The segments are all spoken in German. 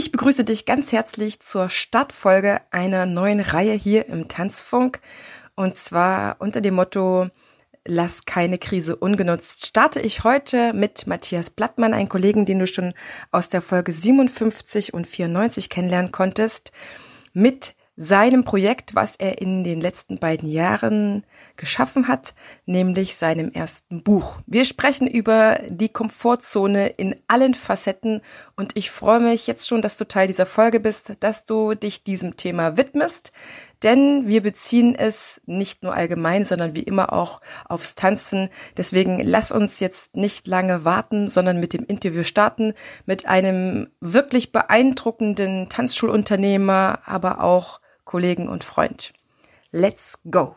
Ich begrüße dich ganz herzlich zur Startfolge einer neuen Reihe hier im Tanzfunk. Und zwar unter dem Motto Lass keine Krise ungenutzt. Starte ich heute mit Matthias Blattmann, einen Kollegen, den du schon aus der Folge 57 und 94 kennenlernen konntest, mit seinem Projekt, was er in den letzten beiden Jahren geschaffen hat, nämlich seinem ersten Buch. Wir sprechen über die Komfortzone in allen Facetten und ich freue mich jetzt schon, dass du Teil dieser Folge bist, dass du dich diesem Thema widmest, denn wir beziehen es nicht nur allgemein, sondern wie immer auch aufs Tanzen. Deswegen lass uns jetzt nicht lange warten, sondern mit dem Interview starten mit einem wirklich beeindruckenden Tanzschulunternehmer, aber auch Kollegen und Freund. Let's go!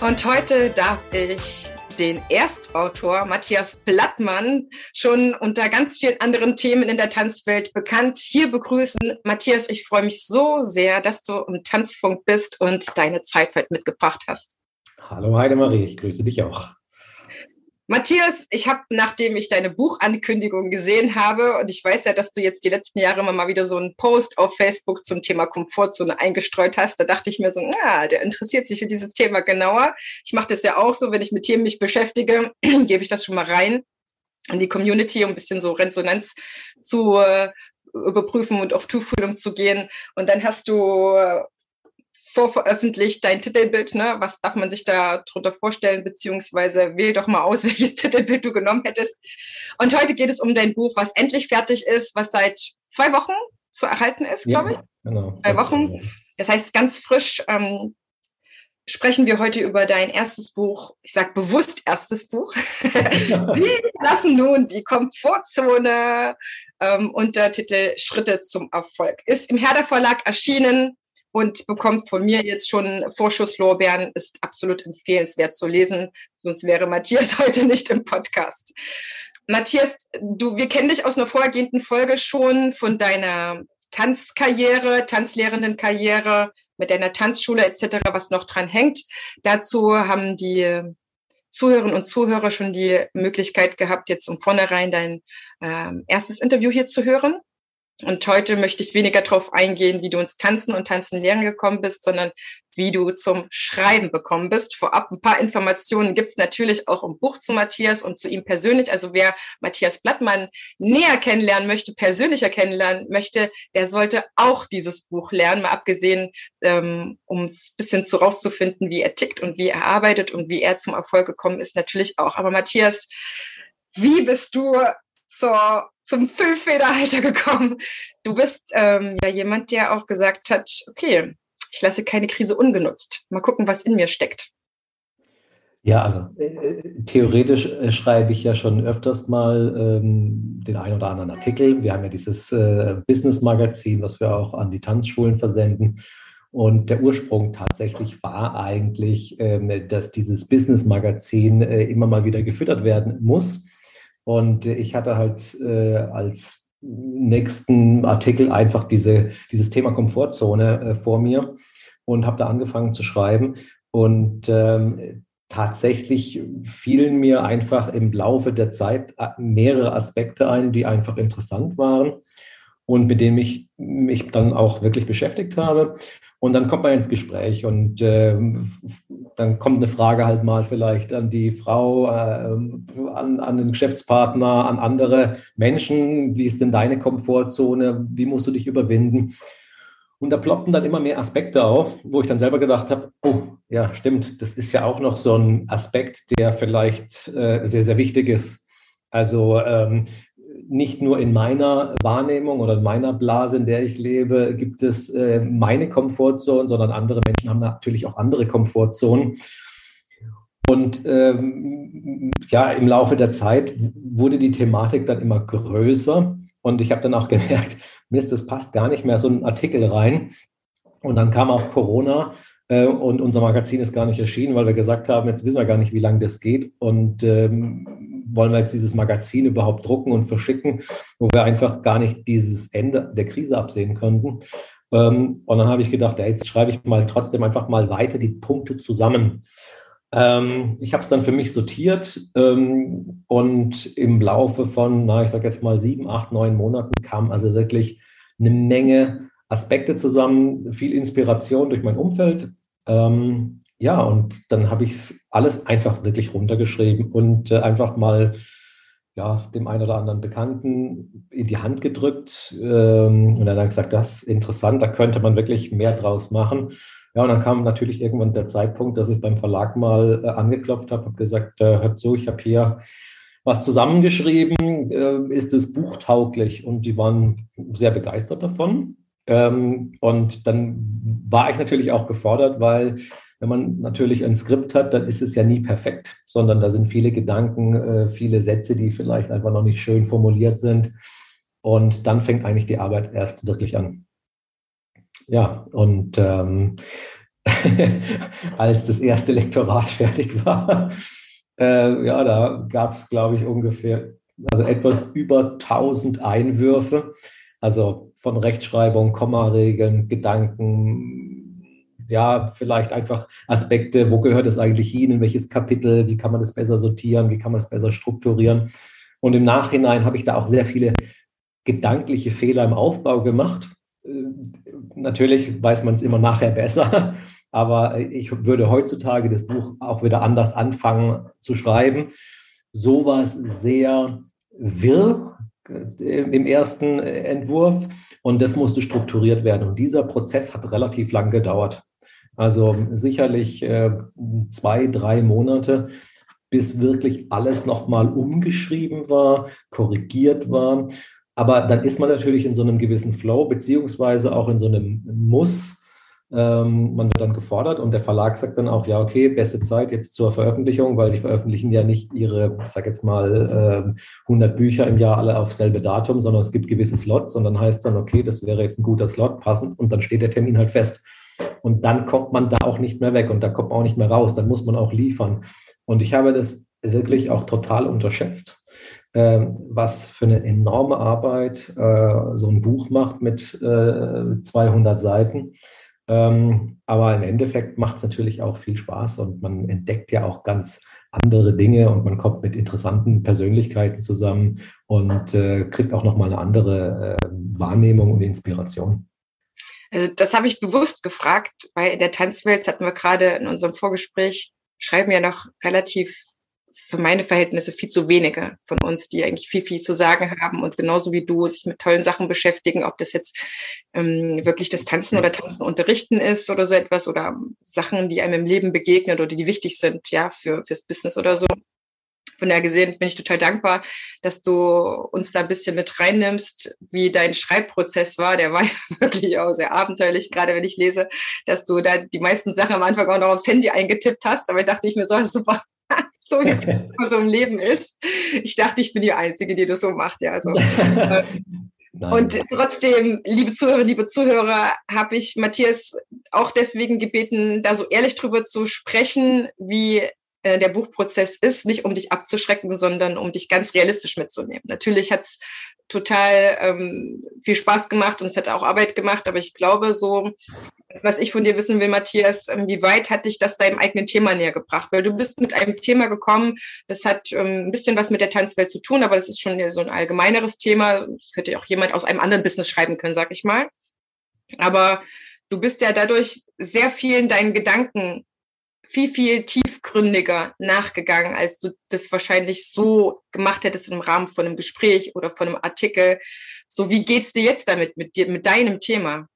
Und heute darf ich den Erstautor Matthias Blattmann, schon unter ganz vielen anderen Themen in der Tanzwelt bekannt, hier begrüßen. Matthias, ich freue mich so sehr, dass du im Tanzfunk bist und deine Zeit heute mitgebracht hast. Hallo Heidemarie, ich grüße dich auch. Matthias, ich habe, nachdem ich deine Buchankündigung gesehen habe, und ich weiß ja, dass du jetzt die letzten Jahre immer mal wieder so einen Post auf Facebook zum Thema Komfortzone eingestreut hast, da dachte ich mir so, ah, der interessiert sich für dieses Thema genauer. Ich mache das ja auch so, wenn ich mit Themen mich beschäftige, gebe ich das schon mal rein in die Community, um ein bisschen so Resonanz zu äh, überprüfen und auf Tuchfühlung zu gehen. Und dann hast du vorveröffentlicht dein Titelbild, ne? Was darf man sich da drunter vorstellen, beziehungsweise wähl doch mal aus, welches Titelbild du genommen hättest. Und heute geht es um dein Buch, was endlich fertig ist, was seit zwei Wochen zu erhalten ist, glaube ich. Genau. Zwei Wochen. Das heißt, ganz frisch ähm, sprechen wir heute über dein erstes Buch. Ich sage bewusst erstes Buch. Sie lassen nun die Komfortzone ähm, unter Titel Schritte zum Erfolg. Ist im Herder Verlag erschienen und bekommt von mir jetzt schon Vorschusslorbeeren, ist absolut empfehlenswert zu lesen, sonst wäre Matthias heute nicht im Podcast. Matthias, du, wir kennen dich aus einer vorhergehenden Folge schon von deiner Tanzkarriere, Tanzlehrendenkarriere mit deiner Tanzschule etc., was noch dran hängt. Dazu haben die Zuhörerinnen und Zuhörer schon die Möglichkeit gehabt, jetzt um vornherein dein äh, erstes Interview hier zu hören. Und heute möchte ich weniger darauf eingehen, wie du ins Tanzen und Tanzen lernen gekommen bist, sondern wie du zum Schreiben bekommen bist. Vorab ein paar Informationen gibt es natürlich auch im Buch zu Matthias und zu ihm persönlich. Also wer Matthias Blattmann näher kennenlernen möchte, persönlicher kennenlernen möchte, der sollte auch dieses Buch lernen, mal abgesehen, ähm, um es bisschen zu rauszufinden, wie er tickt und wie er arbeitet und wie er zum Erfolg gekommen ist, natürlich auch. Aber Matthias, wie bist du zur, zum Füllfederhalter gekommen. Du bist ähm, ja jemand, der auch gesagt hat, okay, ich lasse keine Krise ungenutzt. Mal gucken, was in mir steckt. Ja, also äh, theoretisch äh, schreibe ich ja schon öfters mal ähm, den einen oder anderen Artikel. Wir haben ja dieses äh, Business-Magazin, was wir auch an die Tanzschulen versenden. Und der Ursprung tatsächlich war eigentlich, ähm, dass dieses Business-Magazin äh, immer mal wieder gefüttert werden muss. Und ich hatte halt äh, als nächsten Artikel einfach diese, dieses Thema Komfortzone äh, vor mir und habe da angefangen zu schreiben. Und ähm, tatsächlich fielen mir einfach im Laufe der Zeit äh, mehrere Aspekte ein, die einfach interessant waren und mit denen ich mich dann auch wirklich beschäftigt habe. Und dann kommt man ins Gespräch und äh, dann kommt eine Frage halt mal vielleicht an die Frau, äh, an, an den Geschäftspartner, an andere Menschen. Wie ist denn deine Komfortzone? Wie musst du dich überwinden? Und da ploppten dann immer mehr Aspekte auf, wo ich dann selber gedacht habe, oh, ja, stimmt, das ist ja auch noch so ein Aspekt, der vielleicht äh, sehr, sehr wichtig ist. Also ähm, nicht nur in meiner Wahrnehmung oder in meiner Blase, in der ich lebe, gibt es äh, meine Komfortzone, sondern andere Menschen haben natürlich auch andere Komfortzonen. Und ähm, ja, im Laufe der Zeit wurde die Thematik dann immer größer. Und ich habe dann auch gemerkt, Mist, das passt gar nicht mehr so ein Artikel rein. Und dann kam auch Corona äh, und unser Magazin ist gar nicht erschienen, weil wir gesagt haben, jetzt wissen wir gar nicht, wie lange das geht. Und ähm, wollen wir jetzt dieses Magazin überhaupt drucken und verschicken, wo wir einfach gar nicht dieses Ende der Krise absehen könnten. Ähm, und dann habe ich gedacht, ja, jetzt schreibe ich mal trotzdem einfach mal weiter die Punkte zusammen. Ähm, ich habe es dann für mich sortiert ähm, und im Laufe von, na, ich sage jetzt mal sieben, acht, neun Monaten kam also wirklich eine Menge Aspekte zusammen, viel Inspiration durch mein Umfeld. Ja, und dann habe ich es alles einfach wirklich runtergeschrieben und äh, einfach mal ja, dem einen oder anderen Bekannten in die Hand gedrückt. Ähm, und dann gesagt, das ist interessant, da könnte man wirklich mehr draus machen. Ja, und dann kam natürlich irgendwann der Zeitpunkt, dass ich beim Verlag mal äh, angeklopft habe, habe gesagt, äh, hört zu, ich habe hier was zusammengeschrieben, äh, ist es buchtauglich? Und die waren sehr begeistert davon. Ähm, und dann war ich natürlich auch gefordert, weil wenn man natürlich ein Skript hat, dann ist es ja nie perfekt, sondern da sind viele Gedanken, äh, viele Sätze, die vielleicht einfach noch nicht schön formuliert sind. Und dann fängt eigentlich die Arbeit erst wirklich an. Ja, und ähm, als das erste Lektorat fertig war, äh, ja, da gab es, glaube ich, ungefähr, also etwas über 1000 Einwürfe, also von Rechtschreibung, Kommaregeln, Gedanken, ja, vielleicht einfach Aspekte, wo gehört es eigentlich hin, in welches Kapitel, wie kann man das besser sortieren, wie kann man es besser strukturieren. Und im Nachhinein habe ich da auch sehr viele gedankliche Fehler im Aufbau gemacht. Äh, natürlich weiß man es immer nachher besser, aber ich würde heutzutage das Buch auch wieder anders anfangen zu schreiben. So war es sehr wirr äh, im ersten Entwurf und das musste strukturiert werden. Und dieser Prozess hat relativ lang gedauert. Also sicherlich äh, zwei, drei Monate, bis wirklich alles nochmal umgeschrieben war, korrigiert war. Aber dann ist man natürlich in so einem gewissen Flow, beziehungsweise auch in so einem Muss. Ähm, man wird dann gefordert und der Verlag sagt dann auch, ja, okay, beste Zeit jetzt zur Veröffentlichung, weil die veröffentlichen ja nicht ihre, ich sage jetzt mal, äh, 100 Bücher im Jahr alle auf selbe Datum, sondern es gibt gewisse Slots und dann heißt es dann, okay, das wäre jetzt ein guter Slot, passend und dann steht der Termin halt fest. Und dann kommt man da auch nicht mehr weg und da kommt man auch nicht mehr raus, dann muss man auch liefern. Und ich habe das wirklich auch total unterschätzt, äh, was für eine enorme Arbeit äh, so ein Buch macht mit äh, 200 Seiten ähm, aber im Endeffekt macht es natürlich auch viel Spaß und man entdeckt ja auch ganz andere Dinge und man kommt mit interessanten Persönlichkeiten zusammen und äh, kriegt auch nochmal eine andere äh, Wahrnehmung und Inspiration. Also das habe ich bewusst gefragt, weil in der Tanzwelt hatten wir gerade in unserem Vorgespräch, schreiben ja noch relativ für meine Verhältnisse viel zu wenige von uns, die eigentlich viel, viel zu sagen haben und genauso wie du sich mit tollen Sachen beschäftigen, ob das jetzt ähm, wirklich das Tanzen oder Tanzen unterrichten ist oder so etwas oder Sachen, die einem im Leben begegnen oder die wichtig sind, ja, für, fürs Business oder so. Von daher gesehen bin ich total dankbar, dass du uns da ein bisschen mit reinnimmst, wie dein Schreibprozess war. Der war ja wirklich auch sehr abenteuerlich, gerade wenn ich lese, dass du da die meisten Sachen am Anfang auch noch aufs Handy eingetippt hast. Aber dachte ich mir so, super, so wie es so im Leben ist. Ich dachte, ich bin die Einzige, die das so macht. Ja, also, äh, und trotzdem, liebe Zuhörer, liebe Zuhörer, habe ich Matthias auch deswegen gebeten, da so ehrlich drüber zu sprechen, wie äh, der Buchprozess ist, nicht um dich abzuschrecken, sondern um dich ganz realistisch mitzunehmen. Natürlich hat es total ähm, viel Spaß gemacht und es hat auch Arbeit gemacht, aber ich glaube so, was ich von dir wissen will, Matthias, ähm, wie weit hat dich das deinem eigenen Thema näher gebracht? Weil du bist mit einem Thema gekommen, das hat ähm, ein bisschen was mit der Tanzwelt zu tun, aber das ist schon so ein allgemeineres Thema. Das hätte auch jemand aus einem anderen Business schreiben können, sag ich mal. Aber du bist ja dadurch sehr vielen deinen Gedanken viel, viel tiefgründiger nachgegangen, als du das wahrscheinlich so gemacht hättest im Rahmen von einem Gespräch oder von einem Artikel. So, wie geht's dir jetzt damit, mit dir, mit deinem Thema?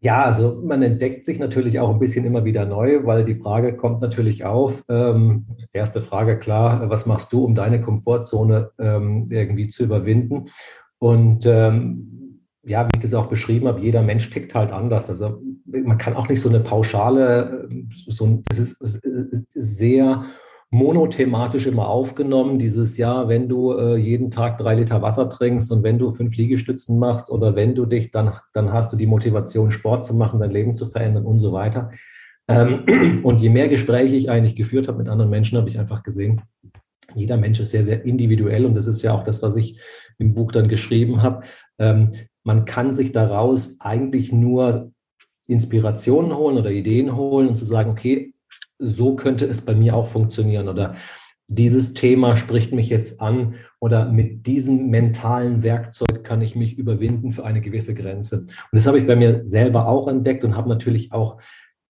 Ja, also man entdeckt sich natürlich auch ein bisschen immer wieder neu, weil die Frage kommt natürlich auf. Ähm, erste Frage, klar, was machst du, um deine Komfortzone ähm, irgendwie zu überwinden? Und ähm, ja, wie ich das auch beschrieben habe, jeder Mensch tickt halt anders. Also man kann auch nicht so eine pauschale, so, das ist sehr monothematisch immer aufgenommen. Dieses Jahr, wenn du äh, jeden Tag drei Liter Wasser trinkst und wenn du fünf Liegestützen machst oder wenn du dich, dann, dann hast du die Motivation, Sport zu machen, dein Leben zu verändern und so weiter. Ähm, und je mehr Gespräche ich eigentlich geführt habe mit anderen Menschen, habe ich einfach gesehen, jeder Mensch ist sehr, sehr individuell und das ist ja auch das, was ich im Buch dann geschrieben habe. Ähm, man kann sich daraus eigentlich nur Inspirationen holen oder Ideen holen und zu sagen, okay, so könnte es bei mir auch funktionieren oder dieses Thema spricht mich jetzt an oder mit diesem mentalen Werkzeug kann ich mich überwinden für eine gewisse Grenze. Und das habe ich bei mir selber auch entdeckt und habe natürlich auch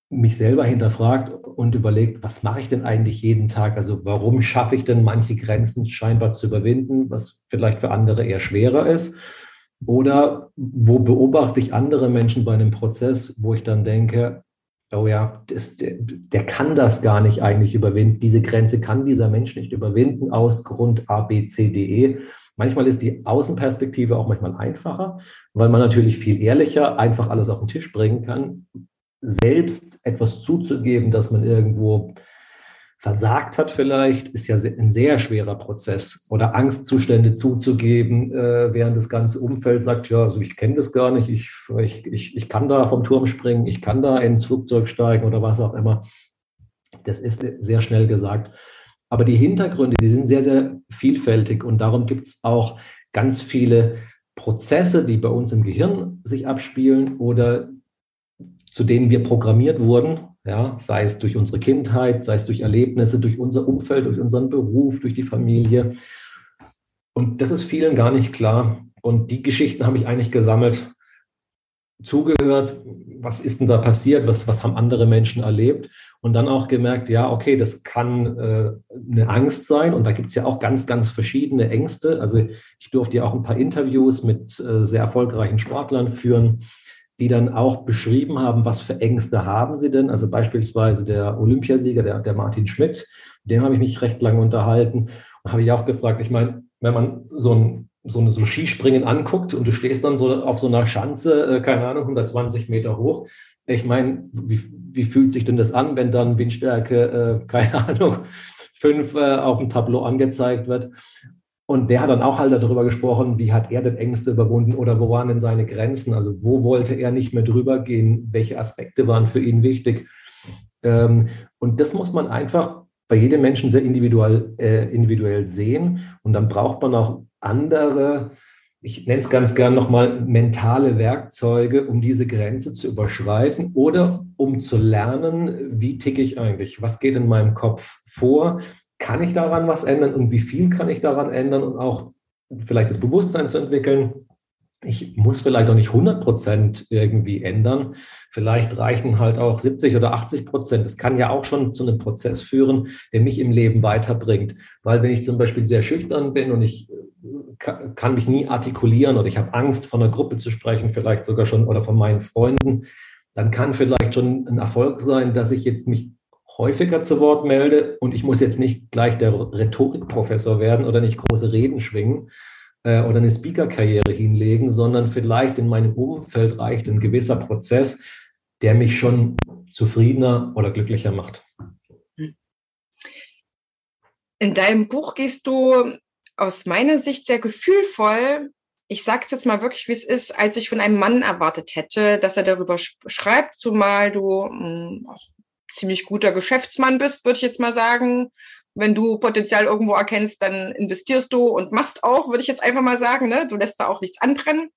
mich selber hinterfragt und überlegt, was mache ich denn eigentlich jeden Tag? Also warum schaffe ich denn manche Grenzen scheinbar zu überwinden, was vielleicht für andere eher schwerer ist? Oder wo beobachte ich andere Menschen bei einem Prozess, wo ich dann denke, oh ja, das, der, der, kann das gar nicht eigentlich überwinden. Diese Grenze kann dieser Mensch nicht überwinden aus Grund A, B, C, D, E. Manchmal ist die Außenperspektive auch manchmal einfacher, weil man natürlich viel ehrlicher einfach alles auf den Tisch bringen kann. Selbst etwas zuzugeben, dass man irgendwo versagt hat vielleicht, ist ja ein sehr schwerer Prozess. Oder Angstzustände zuzugeben, äh, während das ganze Umfeld sagt, ja, also ich kenne das gar nicht, ich, ich, ich, ich kann da vom Turm springen, ich kann da ins Flugzeug steigen oder was auch immer. Das ist sehr schnell gesagt. Aber die Hintergründe, die sind sehr, sehr vielfältig und darum gibt es auch ganz viele Prozesse, die bei uns im Gehirn sich abspielen oder zu denen wir programmiert wurden, ja, sei es durch unsere Kindheit, sei es durch Erlebnisse, durch unser Umfeld, durch unseren Beruf, durch die Familie. Und das ist vielen gar nicht klar. Und die Geschichten habe ich eigentlich gesammelt, zugehört, was ist denn da passiert, was, was haben andere Menschen erlebt und dann auch gemerkt, ja, okay, das kann äh, eine Angst sein und da gibt es ja auch ganz, ganz verschiedene Ängste. Also ich durfte ja auch ein paar Interviews mit äh, sehr erfolgreichen Sportlern führen die dann auch beschrieben haben, was für Ängste haben sie denn. Also beispielsweise der Olympiasieger, der, der Martin Schmidt, dem habe ich mich recht lange unterhalten und habe ich auch gefragt, ich meine, wenn man so ein so eine so Skispringen anguckt und du stehst dann so auf so einer Schanze, äh, keine Ahnung, 120 Meter hoch. Ich meine, wie, wie fühlt sich denn das an, wenn dann Windstärke, äh, keine Ahnung, fünf äh, auf dem Tableau angezeigt wird? Und der hat dann auch halt darüber gesprochen, wie hat er denn Ängste überwunden oder wo waren denn seine Grenzen? Also wo wollte er nicht mehr drüber gehen? Welche Aspekte waren für ihn wichtig? Ähm, und das muss man einfach bei jedem Menschen sehr individuell, äh, individuell sehen. Und dann braucht man auch andere, ich nenne es ganz gern nochmal, mentale Werkzeuge, um diese Grenze zu überschreiten oder um zu lernen, wie ticke ich eigentlich? Was geht in meinem Kopf vor? Kann ich daran was ändern und wie viel kann ich daran ändern und auch vielleicht das Bewusstsein zu entwickeln. Ich muss vielleicht auch nicht 100 Prozent irgendwie ändern. Vielleicht reichen halt auch 70 oder 80 Prozent. Das kann ja auch schon zu einem Prozess führen, der mich im Leben weiterbringt. Weil wenn ich zum Beispiel sehr schüchtern bin und ich äh, kann mich nie artikulieren oder ich habe Angst, von einer Gruppe zu sprechen, vielleicht sogar schon oder von meinen Freunden, dann kann vielleicht schon ein Erfolg sein, dass ich jetzt mich häufiger zu Wort melde und ich muss jetzt nicht gleich der Rhetorikprofessor werden oder nicht große Reden schwingen äh, oder eine Speaker-Karriere hinlegen, sondern vielleicht in meinem Umfeld reicht ein gewisser Prozess, der mich schon zufriedener oder glücklicher macht. In deinem Buch gehst du aus meiner Sicht sehr gefühlvoll ich sage es jetzt mal wirklich, wie es ist, als ich von einem Mann erwartet hätte, dass er darüber schreibt, zumal du mh, hm, auch ziemlich guter Geschäftsmann bist, würde ich jetzt mal sagen. Wenn du Potenzial irgendwo erkennst, dann investierst du und machst auch, würde ich jetzt einfach mal sagen. Ne? Du lässt da auch nichts anbrennen.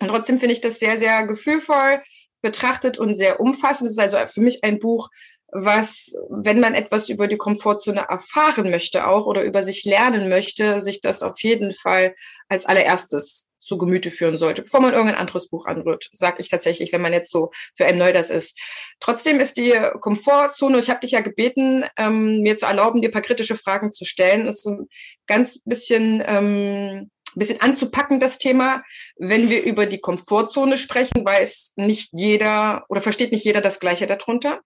Und trotzdem finde ich das sehr, sehr gefühlvoll betrachtet und sehr umfassend. Es ist also für mich ein Buch, was, wenn man etwas über die Komfortzone erfahren möchte auch oder über sich lernen möchte, sich das auf jeden Fall als allererstes zu Gemüte führen sollte, bevor man irgendein anderes Buch anrührt, sage ich tatsächlich, wenn man jetzt so für einen neu das ist. Trotzdem ist die Komfortzone, ich habe dich ja gebeten, ähm, mir zu erlauben, dir ein paar kritische Fragen zu stellen. Das ist ein ganz bisschen, ähm, bisschen anzupacken, das Thema. Wenn wir über die Komfortzone sprechen, weiß nicht jeder oder versteht nicht jeder das Gleiche darunter.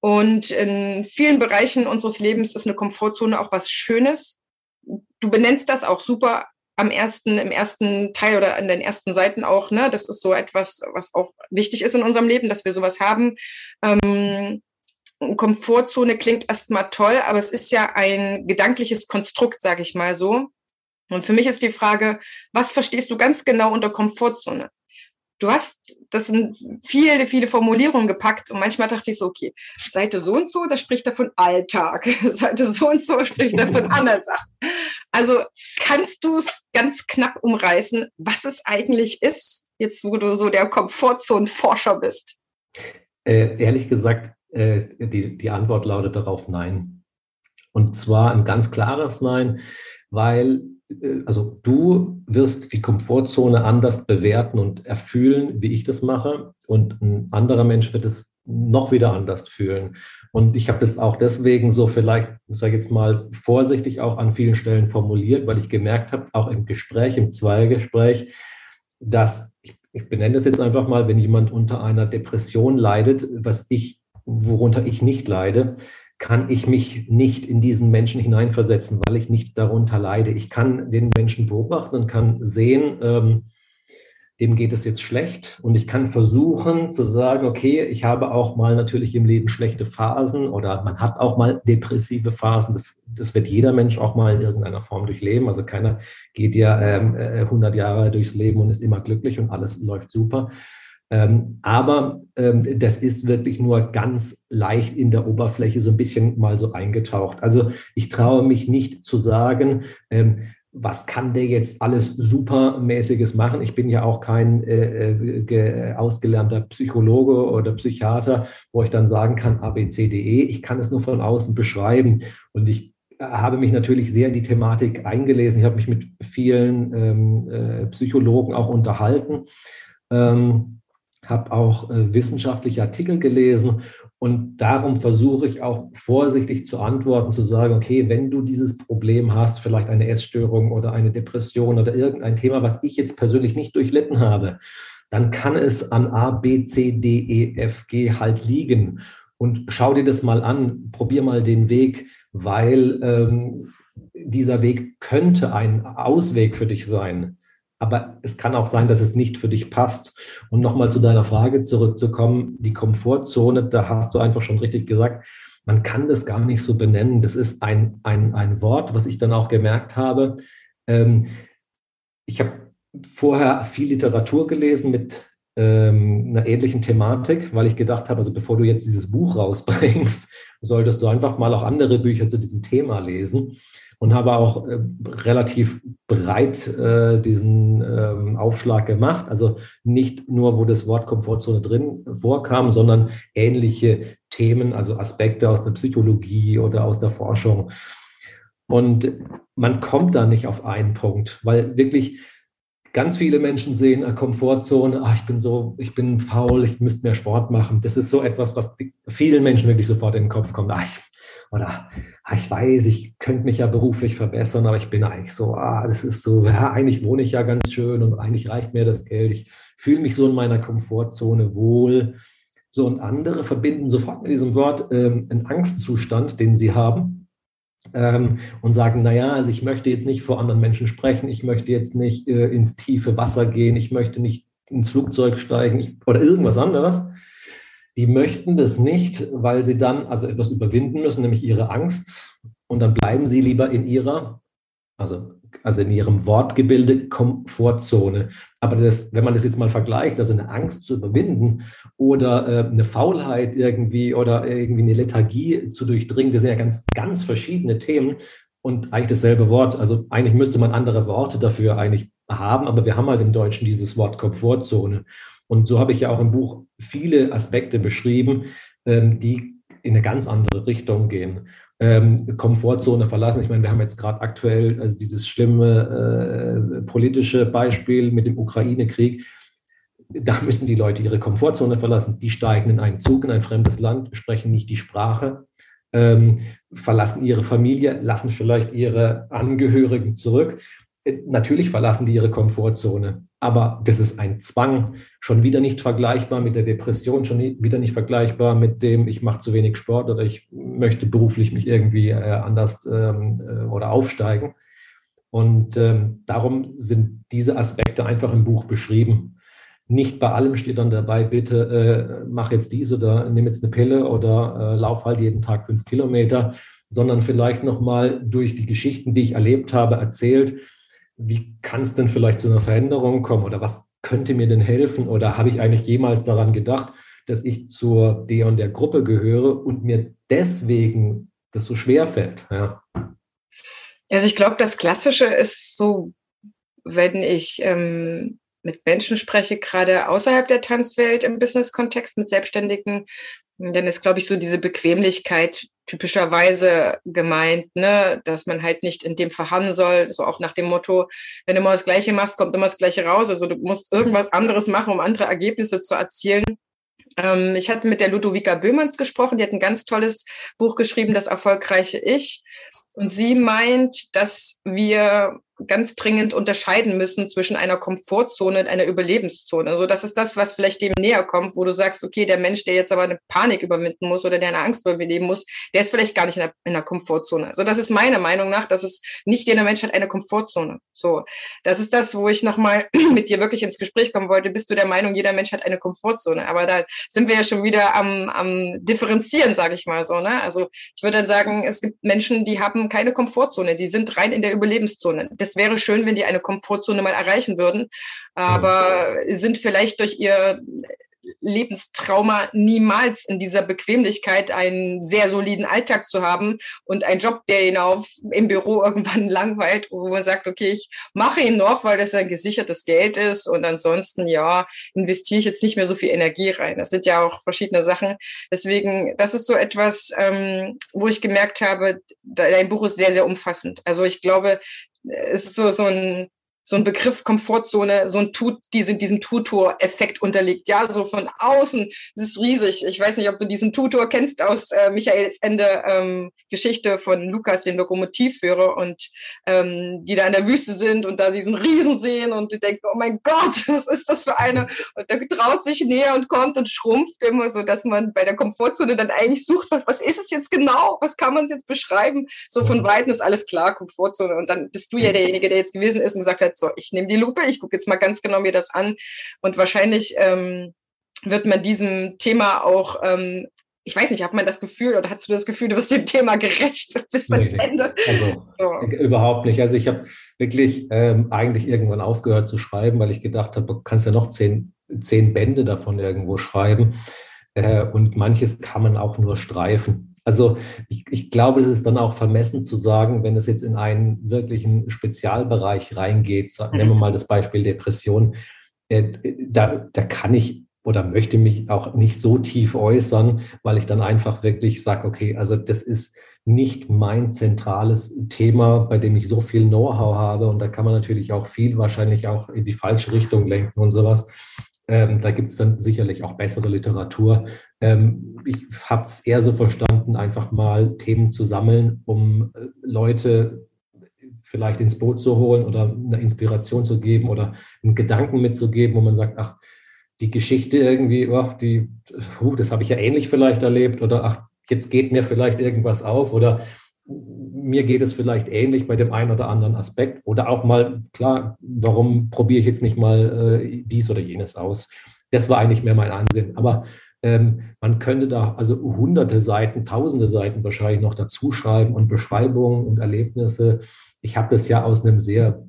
Und in vielen Bereichen unseres Lebens ist eine Komfortzone auch was Schönes. Du benennst das auch super am ersten, im ersten Teil oder an den ersten Seiten auch, ne? Das ist so etwas, was auch wichtig ist in unserem Leben, dass wir sowas haben. Ähm, Komfortzone klingt erstmal toll, aber es ist ja ein gedankliches Konstrukt, sage ich mal so. Und für mich ist die Frage, was verstehst du ganz genau unter Komfortzone? Du hast, das sind viele, viele Formulierungen gepackt und manchmal dachte ich so, okay, Seite so und so, da spricht er von Alltag. Seite so und so spricht er von anderen Sachen. Also kannst du es ganz knapp umreißen, was es eigentlich ist, jetzt wo du so der Komfortzone-Forscher bist? Äh, ehrlich gesagt, äh, die, die Antwort lautet darauf Nein. Und zwar ein ganz klares Nein, weil äh, also du wirst die Komfortzone anders bewerten und erfühlen, wie ich das mache. Und ein anderer Mensch wird es noch wieder anders fühlen. Und ich habe das auch deswegen so vielleicht, sage ich jetzt mal, vorsichtig auch an vielen Stellen formuliert, weil ich gemerkt habe, auch im Gespräch, im Zweiergespräch, dass, ich, ich benenne das jetzt einfach mal, wenn jemand unter einer Depression leidet, was ich, worunter ich nicht leide, kann ich mich nicht in diesen Menschen hineinversetzen, weil ich nicht darunter leide. Ich kann den Menschen beobachten und kann sehen, ähm, dem geht es jetzt schlecht. Und ich kann versuchen zu sagen, okay, ich habe auch mal natürlich im Leben schlechte Phasen oder man hat auch mal depressive Phasen. Das, das wird jeder Mensch auch mal in irgendeiner Form durchleben. Also keiner geht ja ähm, 100 äh, Jahre durchs Leben und ist immer glücklich und alles läuft super. Ähm, aber ähm, das ist wirklich nur ganz leicht in der Oberfläche so ein bisschen mal so eingetaucht. Also ich traue mich nicht zu sagen, ähm, was kann der jetzt alles supermäßiges machen? Ich bin ja auch kein äh, äh, ausgelernter Psychologe oder Psychiater, wo ich dann sagen kann, A, B, C, D, E. Ich kann es nur von außen beschreiben. Und ich habe mich natürlich sehr in die Thematik eingelesen. Ich habe mich mit vielen ähm, äh, Psychologen auch unterhalten. Ähm, habe auch äh, wissenschaftliche Artikel gelesen und darum versuche ich auch vorsichtig zu antworten, zu sagen, okay, wenn du dieses Problem hast, vielleicht eine Essstörung oder eine Depression oder irgendein Thema, was ich jetzt persönlich nicht durchlitten habe, dann kann es an A, B, C, D, E, F, G halt liegen. Und schau dir das mal an, probier mal den Weg, weil ähm, dieser Weg könnte ein Ausweg für dich sein aber es kann auch sein, dass es nicht für dich passt. Und nochmal zu deiner Frage zurückzukommen, die Komfortzone, da hast du einfach schon richtig gesagt, man kann das gar nicht so benennen. Das ist ein, ein, ein Wort, was ich dann auch gemerkt habe. Ähm, ich habe vorher viel Literatur gelesen mit ähm, einer ähnlichen Thematik, weil ich gedacht habe, also bevor du jetzt dieses Buch rausbringst, solltest du einfach mal auch andere Bücher zu diesem Thema lesen und habe auch äh, relativ breit äh, diesen ähm, Aufschlag gemacht. Also nicht nur, wo das Wort Komfortzone drin vorkam, sondern ähnliche Themen, also Aspekte aus der Psychologie oder aus der Forschung. Und man kommt da nicht auf einen Punkt, weil wirklich ganz viele Menschen sehen eine Komfortzone, ach, ich bin so, ich bin faul, ich müsste mehr Sport machen. Das ist so etwas, was vielen Menschen wirklich sofort in den Kopf kommt. Ach, ich oder ah, ich weiß, ich könnte mich ja beruflich verbessern, aber ich bin eigentlich so, ah, das ist so, ja, eigentlich wohne ich ja ganz schön und eigentlich reicht mir das Geld. Ich fühle mich so in meiner Komfortzone wohl. So, und andere verbinden sofort mit diesem Wort ähm, einen Angstzustand, den sie haben. Ähm, und sagen, naja, also ich möchte jetzt nicht vor anderen Menschen sprechen, ich möchte jetzt nicht äh, ins tiefe Wasser gehen, ich möchte nicht ins Flugzeug steigen ich, oder irgendwas anderes. Die möchten das nicht, weil sie dann also etwas überwinden müssen, nämlich ihre Angst. Und dann bleiben sie lieber in ihrer, also, also in ihrem Wortgebilde Komfortzone. Aber das, wenn man das jetzt mal vergleicht, also eine Angst zu überwinden oder äh, eine Faulheit irgendwie oder irgendwie eine Lethargie zu durchdringen, das sind ja ganz, ganz verschiedene Themen und eigentlich dasselbe Wort. Also eigentlich müsste man andere Worte dafür eigentlich haben, aber wir haben halt im Deutschen dieses Wort Komfortzone. Und so habe ich ja auch im Buch viele Aspekte beschrieben, ähm, die in eine ganz andere Richtung gehen. Ähm, Komfortzone verlassen. Ich meine, wir haben jetzt gerade aktuell also dieses schlimme äh, politische Beispiel mit dem Ukraine-Krieg. Da müssen die Leute ihre Komfortzone verlassen. Die steigen in einen Zug in ein fremdes Land, sprechen nicht die Sprache, ähm, verlassen ihre Familie, lassen vielleicht ihre Angehörigen zurück Natürlich verlassen die ihre Komfortzone, aber das ist ein Zwang, schon wieder nicht vergleichbar mit der Depression, schon wieder nicht vergleichbar mit dem, ich mache zu wenig Sport oder ich möchte beruflich mich irgendwie äh, anders ähm, äh, oder aufsteigen. Und ähm, darum sind diese Aspekte einfach im Buch beschrieben. Nicht bei allem steht dann dabei, bitte äh, mach jetzt dies oder nimm jetzt eine Pille oder lauf halt jeden Tag fünf Kilometer, sondern vielleicht nochmal durch die Geschichten, die ich erlebt habe, erzählt, wie kann es denn vielleicht zu einer Veränderung kommen oder was könnte mir denn helfen oder habe ich eigentlich jemals daran gedacht, dass ich zur der und der Gruppe gehöre und mir deswegen das so schwer fällt. Ja. Also ich glaube, das Klassische ist so, wenn ich ähm, mit Menschen spreche, gerade außerhalb der Tanzwelt im Business-Kontext mit Selbstständigen, dann ist, glaube ich, so diese Bequemlichkeit typischerweise gemeint, ne, dass man halt nicht in dem verharren soll, so auch nach dem Motto, wenn du immer das Gleiche machst, kommt immer das Gleiche raus. Also du musst irgendwas anderes machen, um andere Ergebnisse zu erzielen. Ähm, ich hatte mit der Ludovica Böhmanns gesprochen, die hat ein ganz tolles Buch geschrieben, Das erfolgreiche Ich. Und sie meint, dass wir ganz dringend unterscheiden müssen zwischen einer Komfortzone und einer Überlebenszone. Also das ist das, was vielleicht dem näher kommt, wo du sagst, okay, der Mensch, der jetzt aber eine Panik überwinden muss oder der eine Angst überleben muss, der ist vielleicht gar nicht in einer, Komfortzone. Also das ist meiner Meinung nach, dass es nicht jeder Mensch hat eine Komfortzone. So, das ist das, wo ich nochmal mit dir wirklich ins Gespräch kommen wollte. Bist du der Meinung, jeder Mensch hat eine Komfortzone? Aber da sind wir ja schon wieder am, am Differenzieren, sage ich mal so. Ne? Also ich würde dann sagen, es gibt Menschen, die haben keine Komfortzone, die sind rein in der Überlebenszone. Das es wäre schön, wenn die eine Komfortzone mal erreichen würden, aber sind vielleicht durch ihr Lebenstrauma niemals in dieser Bequemlichkeit einen sehr soliden Alltag zu haben und einen Job, der ihn auf, im Büro irgendwann langweilt, wo man sagt, okay, ich mache ihn noch, weil das ein gesichertes Geld ist und ansonsten, ja, investiere ich jetzt nicht mehr so viel Energie rein. Das sind ja auch verschiedene Sachen. Deswegen, das ist so etwas, ähm, wo ich gemerkt habe, dein Buch ist sehr, sehr umfassend. Also ich glaube, es ist so, so ein so ein Begriff Komfortzone, so ein Tut, die diesem Tutor-Effekt unterliegt. Ja, so von außen, das ist riesig. Ich weiß nicht, ob du diesen Tutor kennst aus äh, Michaels Ende ähm, Geschichte von Lukas, den Lokomotivführer, und ähm, die da in der Wüste sind und da diesen Riesen sehen und die denken, oh mein Gott, was ist das für eine? Und der traut sich näher und kommt und schrumpft immer so, dass man bei der Komfortzone dann eigentlich sucht, was, was ist es jetzt genau? Was kann man jetzt beschreiben? So von Weitem ist alles klar, Komfortzone. Und dann bist du ja derjenige, der jetzt gewesen ist und gesagt hat, jetzt so, ich nehme die Lupe, ich gucke jetzt mal ganz genau mir das an. Und wahrscheinlich ähm, wird man diesem Thema auch ähm, ich weiß nicht, hat man das Gefühl oder hast du das Gefühl, du wirst dem Thema gerecht bis nee, ans Ende? Also so. überhaupt nicht. Also ich habe wirklich ähm, eigentlich irgendwann aufgehört zu schreiben, weil ich gedacht habe, du kannst ja noch zehn, zehn Bände davon irgendwo schreiben. Äh, und manches kann man auch nur streifen. Also ich, ich glaube, es ist dann auch vermessen zu sagen, wenn es jetzt in einen wirklichen Spezialbereich reingeht, sagen, nehmen wir mal das Beispiel Depression, äh, da, da kann ich oder möchte mich auch nicht so tief äußern, weil ich dann einfach wirklich sage, okay, also das ist nicht mein zentrales Thema, bei dem ich so viel Know-how habe und da kann man natürlich auch viel wahrscheinlich auch in die falsche Richtung lenken und sowas. Ähm, da gibt es dann sicherlich auch bessere Literatur. Ähm, ich habe es eher so verstanden, einfach mal Themen zu sammeln, um äh, Leute vielleicht ins Boot zu holen oder eine Inspiration zu geben oder einen Gedanken mitzugeben, wo man sagt, ach, die Geschichte irgendwie, ach, die, uh, das habe ich ja ähnlich vielleicht erlebt oder ach, jetzt geht mir vielleicht irgendwas auf oder mir geht es vielleicht ähnlich bei dem einen oder anderen Aspekt oder auch mal, klar, warum probiere ich jetzt nicht mal äh, dies oder jenes aus? Das war eigentlich mehr mein Ansinn. Aber man könnte da also hunderte Seiten, tausende Seiten wahrscheinlich noch dazu schreiben und Beschreibungen und Erlebnisse. Ich habe das ja aus einem sehr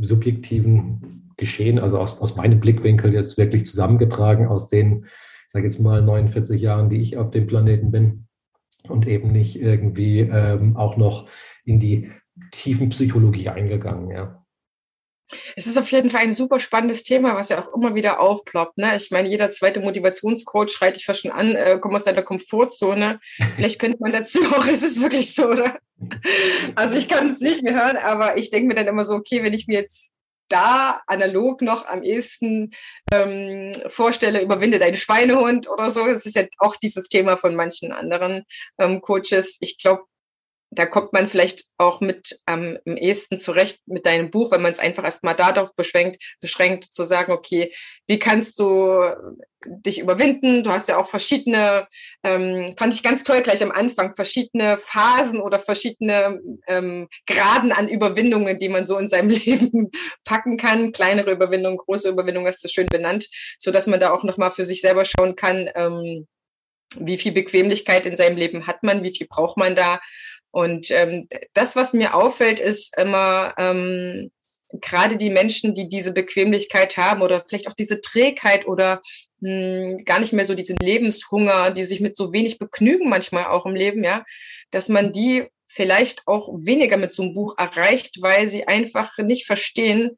subjektiven Geschehen, also aus, aus meinem Blickwinkel jetzt wirklich zusammengetragen, aus den, ich sage jetzt mal, 49 Jahren, die ich auf dem Planeten bin und eben nicht irgendwie ähm, auch noch in die tiefen Psychologie eingegangen, ja. Es ist auf jeden Fall ein super spannendes Thema, was ja auch immer wieder aufploppt. Ne? Ich meine, jeder zweite Motivationscoach schreit dich fast schon an, äh, komm aus deiner Komfortzone. Vielleicht könnte man dazu auch, ist es wirklich so, oder? Also ich kann es nicht mehr hören, aber ich denke mir dann immer so, okay, wenn ich mir jetzt da analog noch am ehesten ähm, vorstelle, überwinde deinen Schweinehund oder so. Das ist ja auch dieses Thema von manchen anderen ähm, Coaches. Ich glaube, da kommt man vielleicht auch mit ähm, im ehesten zurecht mit deinem Buch, wenn man es einfach erstmal darauf beschränkt, beschränkt zu sagen, okay, wie kannst du dich überwinden? Du hast ja auch verschiedene, ähm, fand ich ganz toll gleich am Anfang, verschiedene Phasen oder verschiedene ähm, Graden an Überwindungen, die man so in seinem Leben packen kann. Kleinere Überwindungen, große Überwindungen, hast du schön benannt, so dass man da auch nochmal für sich selber schauen kann, ähm, wie viel Bequemlichkeit in seinem Leben hat man, wie viel braucht man da. Und ähm, das, was mir auffällt, ist immer ähm, gerade die Menschen, die diese Bequemlichkeit haben oder vielleicht auch diese Trägheit oder mh, hm, gar nicht mehr so diesen Lebenshunger, die sich mit so wenig begnügen manchmal auch im Leben, ja, dass man die vielleicht auch weniger mit so einem Buch erreicht, weil sie einfach nicht verstehen,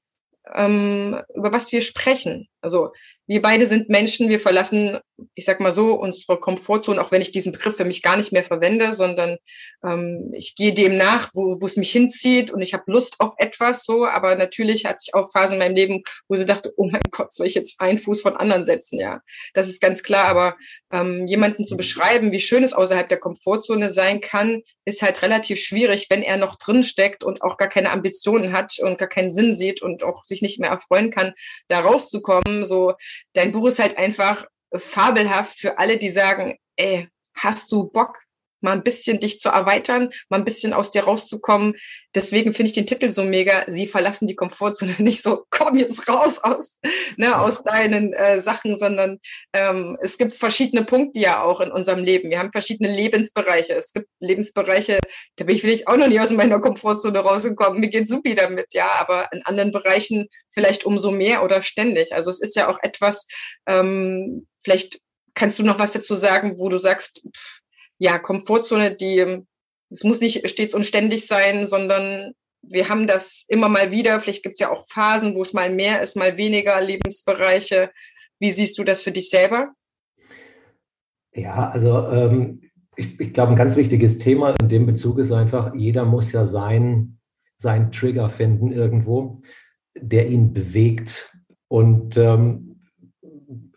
ähm, über was wir sprechen. Also wir beide sind Menschen, wir verlassen, ich sag mal so, unsere Komfortzone, auch wenn ich diesen Begriff für mich gar nicht mehr verwende, sondern ähm, ich gehe dem nach, wo, wo es mich hinzieht und ich habe Lust auf etwas so, aber natürlich hatte ich auch Phasen in meinem Leben, wo sie dachte, oh mein Gott, soll ich jetzt einen Fuß von anderen setzen? Ja, das ist ganz klar, aber ähm, jemanden zu beschreiben, wie schön es außerhalb der Komfortzone sein kann, ist halt relativ schwierig, wenn er noch drin steckt und auch gar keine Ambitionen hat und gar keinen Sinn sieht und auch sich nicht mehr erfreuen kann, da rauszukommen. So, dein Buch ist halt einfach fabelhaft für alle, die sagen, ey, hast du Bock, mal ein bisschen dich zu erweitern, mal ein bisschen aus dir rauszukommen. Deswegen finde ich den Titel so mega. Sie verlassen die Komfortzone nicht so, komm jetzt raus aus, ne, aus deinen äh, Sachen, sondern ähm, es gibt verschiedene Punkte ja auch in unserem Leben. Wir haben verschiedene Lebensbereiche. Es gibt Lebensbereiche, da bin ich vielleicht auch noch nie aus meiner Komfortzone rausgekommen. Mir geht supi damit, ja, aber in anderen Bereichen vielleicht umso mehr oder ständig. Also es ist ja auch etwas, ähm, vielleicht kannst du noch was dazu sagen, wo du sagst, pff, ja, Komfortzone, die, es muss nicht stets und ständig sein, sondern wir haben das immer mal wieder. Vielleicht gibt es ja auch Phasen, wo es mal mehr ist, mal weniger Lebensbereiche. Wie siehst du das für dich selber? Ja, also ähm, ich, ich glaube, ein ganz wichtiges Thema in dem Bezug ist einfach, jeder muss ja sein, sein Trigger finden irgendwo, der ihn bewegt. Und ähm,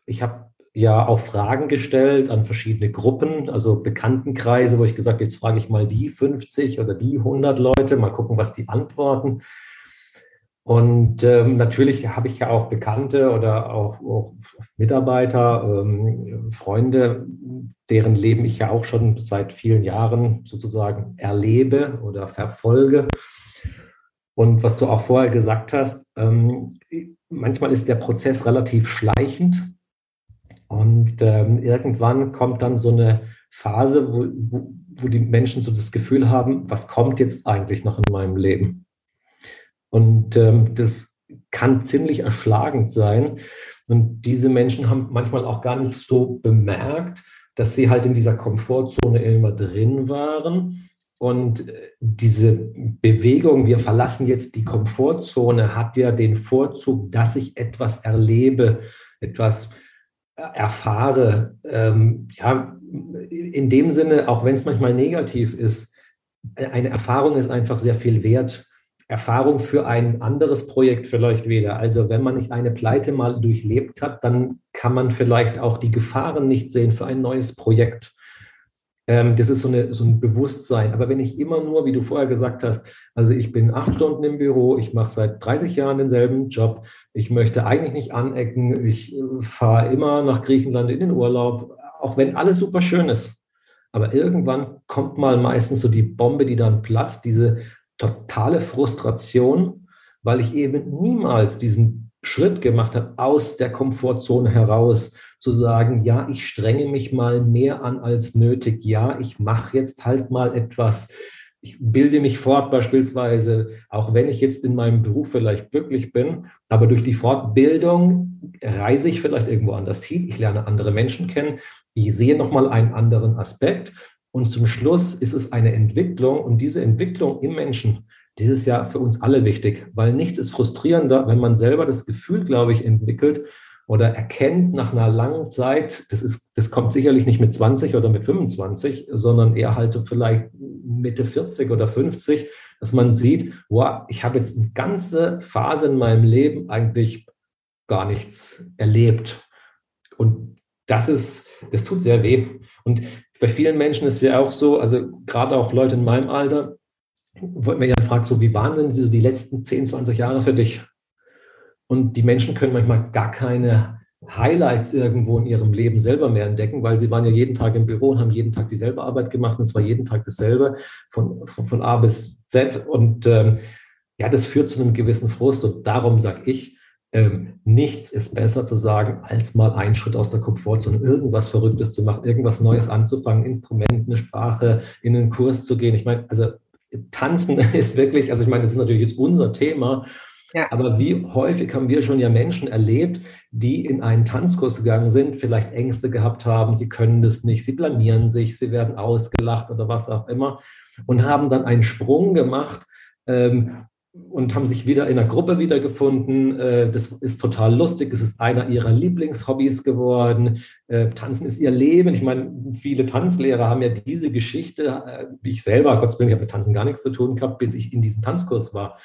ich habe ja auch Fragen gestellt an verschiedene Gruppen, also Bekanntenkreise, wo ich gesagt, jetzt frage ich mal die 50 oder die 100 Leute, mal gucken, was die antworten. Und ähm, natürlich habe ich ja auch Bekannte oder auch, auch Mitarbeiter, ähm, Freunde, deren Leben ich ja auch schon seit vielen Jahren sozusagen erlebe oder verfolge. Und was du auch vorher gesagt hast, ähm, manchmal ist der Prozess relativ schleichend. Und ähm, irgendwann kommt dann so eine Phase, wo, wo, wo die Menschen so das Gefühl haben, was kommt jetzt eigentlich noch in meinem Leben? Und ähm, das kann ziemlich erschlagend sein. Und diese Menschen haben manchmal auch gar nicht so bemerkt, dass sie halt in dieser Komfortzone immer drin waren. Und äh, diese Bewegung, wir verlassen jetzt die Komfortzone, hat ja den Vorzug, dass ich etwas erlebe, etwas erfahre. Ähm, ja, in dem Sinne, auch wenn es manchmal negativ ist, eine Erfahrung ist einfach sehr viel wert. Erfahrung für ein anderes Projekt vielleicht wieder. Also wenn man nicht eine Pleite mal durchlebt hat, dann kann man vielleicht auch die Gefahren nicht sehen für ein neues Projekt. Ähm, das ist so, eine, so ein Bewusstsein. Aber wenn ich immer nur, wie du vorher gesagt hast, also ich bin acht Stunden im Büro, ich mache seit 30 Jahren denselben Job, ich möchte eigentlich nicht anecken, ich äh, fahre immer nach Griechenland in den Urlaub, auch wenn alles super schön ist. Aber irgendwann kommt mal meistens so die Bombe, die dann platzt, diese totale Frustration, weil ich eben niemals diesen Schritt gemacht habe aus der Komfortzone heraus zu sagen, ja, ich strenge mich mal mehr an als nötig, ja, ich mache jetzt halt mal etwas, ich bilde mich fort beispielsweise, auch wenn ich jetzt in meinem Beruf vielleicht glücklich bin, aber durch die Fortbildung reise ich vielleicht irgendwo anders hin, ich lerne andere Menschen kennen, ich sehe nochmal einen anderen Aspekt. Und zum Schluss ist es eine Entwicklung. Und diese Entwicklung im Menschen, das ist ja für uns alle wichtig, weil nichts ist frustrierender, wenn man selber das Gefühl, glaube ich, entwickelt, oder erkennt nach einer langen Zeit, das, ist, das kommt sicherlich nicht mit 20 oder mit 25, sondern eher halt vielleicht Mitte 40 oder 50, dass man sieht, wow, ich habe jetzt eine ganze Phase in meinem Leben eigentlich gar nichts erlebt. Und das ist, das tut sehr weh. Und bei vielen Menschen ist es ja auch so, also gerade auch Leute in meinem Alter, wenn man fragt, so wie waren denn die letzten 10, 20 Jahre für dich? Und die Menschen können manchmal gar keine Highlights irgendwo in ihrem Leben selber mehr entdecken, weil sie waren ja jeden Tag im Büro und haben jeden Tag dieselbe Arbeit gemacht und es war jeden Tag dasselbe von, von, von A bis Z. Und ähm, ja, das führt zu einem gewissen Frust. Und darum sage ich, ähm, nichts ist besser zu sagen, als mal einen Schritt aus der Komfortzone, irgendwas Verrücktes zu machen, irgendwas Neues anzufangen, Instrument, eine Sprache, in einen Kurs zu gehen. Ich meine, also Tanzen ist wirklich, also ich meine, das ist natürlich jetzt unser Thema, ja. Aber wie häufig haben wir schon ja Menschen erlebt, die in einen Tanzkurs gegangen sind, vielleicht Ängste gehabt haben, sie können das nicht, sie blamieren sich, sie werden ausgelacht oder was auch immer und haben dann einen Sprung gemacht ähm, und haben sich wieder in einer Gruppe wiedergefunden. Äh, das ist total lustig. Es ist einer ihrer Lieblingshobbys geworden. Äh, Tanzen ist ihr Leben. Ich meine, viele Tanzlehrer haben ja diese Geschichte. Äh, ich selber, Gott sei Dank, ich habe mit Tanzen gar nichts zu tun gehabt, bis ich in diesem Tanzkurs war.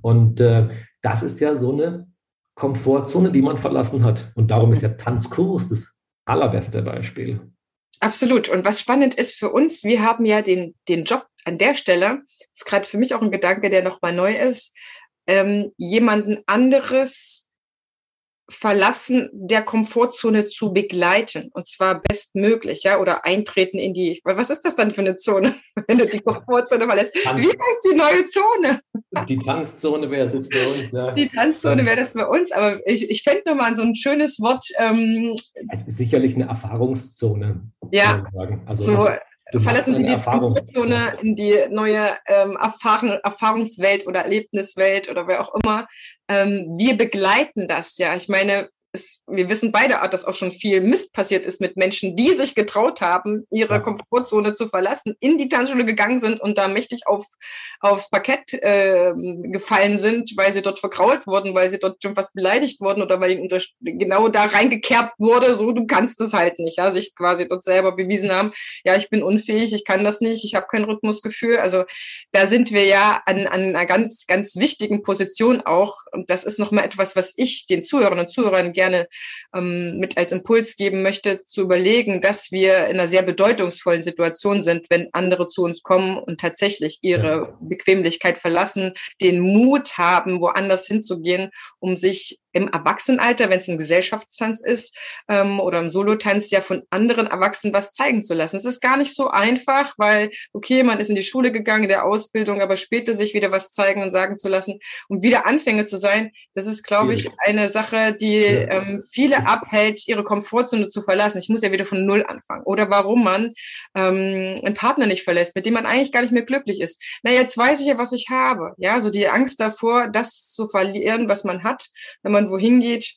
Und äh, das ist ja so eine Komfortzone, die man verlassen hat. Und darum ist ja Tanzkurs das allerbeste Beispiel. Absolut. Und was spannend ist für uns, wir haben ja den, den Job an der Stelle, ist gerade für mich auch ein Gedanke, der nochmal neu ist, ähm, jemanden anderes Verlassen der Komfortzone zu begleiten und zwar bestmöglich, ja, oder eintreten in die, was ist das dann für eine Zone, wenn du die Komfortzone verlässt? Wie heißt die neue Zone? Die Tanzzone wäre es jetzt bei uns, ja. Die Tanzzone wäre das bei uns, aber ich, ich fände nochmal so ein schönes Wort. Ähm, es ist sicherlich eine Erfahrungszone. Ja, also so, verlassen Sie die Komfortzone in die neue ähm, Erfahrung, Erfahrungswelt oder Erlebniswelt oder wer auch immer. Ähm, wir begleiten das ja. Ich meine, es, wir wissen beide, dass auch schon viel Mist passiert ist mit Menschen, die sich getraut haben, ihre ja. Komfortzone zu verlassen, in die Tanzschule gegangen sind und da mächtig auf, aufs Parkett äh, gefallen sind, weil sie dort verkrault wurden, weil sie dort schon fast beleidigt wurden oder weil ihnen genau da reingekerbt wurde, so du kannst es halt nicht, ja, sich quasi dort selber bewiesen haben, ja, ich bin unfähig, ich kann das nicht, ich habe kein Rhythmusgefühl. Also da sind wir ja an, an einer ganz, ganz wichtigen Position auch. Und das ist nochmal etwas, was ich den Zuhörern und Zuhörern gerne ähm, mit als Impuls geben möchte, zu überlegen, dass wir in einer sehr bedeutungsvollen Situation sind, wenn andere zu uns kommen und tatsächlich ihre Bequemlichkeit verlassen, den Mut haben, woanders hinzugehen, um sich im Erwachsenenalter, wenn es ein Gesellschaftstanz ist ähm, oder im Solotanz, ja von anderen Erwachsenen was zeigen zu lassen. Es ist gar nicht so einfach, weil, okay, man ist in die Schule gegangen, der Ausbildung, aber später sich wieder was zeigen und sagen zu lassen und wieder Anfänger zu sein, das ist, glaube ich, eine Sache, die ähm, viele abhält, ihre Komfortzone zu verlassen. Ich muss ja wieder von Null anfangen. Oder warum man ähm, einen Partner nicht verlässt, mit dem man eigentlich gar nicht mehr glücklich ist. Na, jetzt weiß ich ja, was ich habe. Ja, so die Angst davor, das zu verlieren, was man hat, wenn man wohin geht,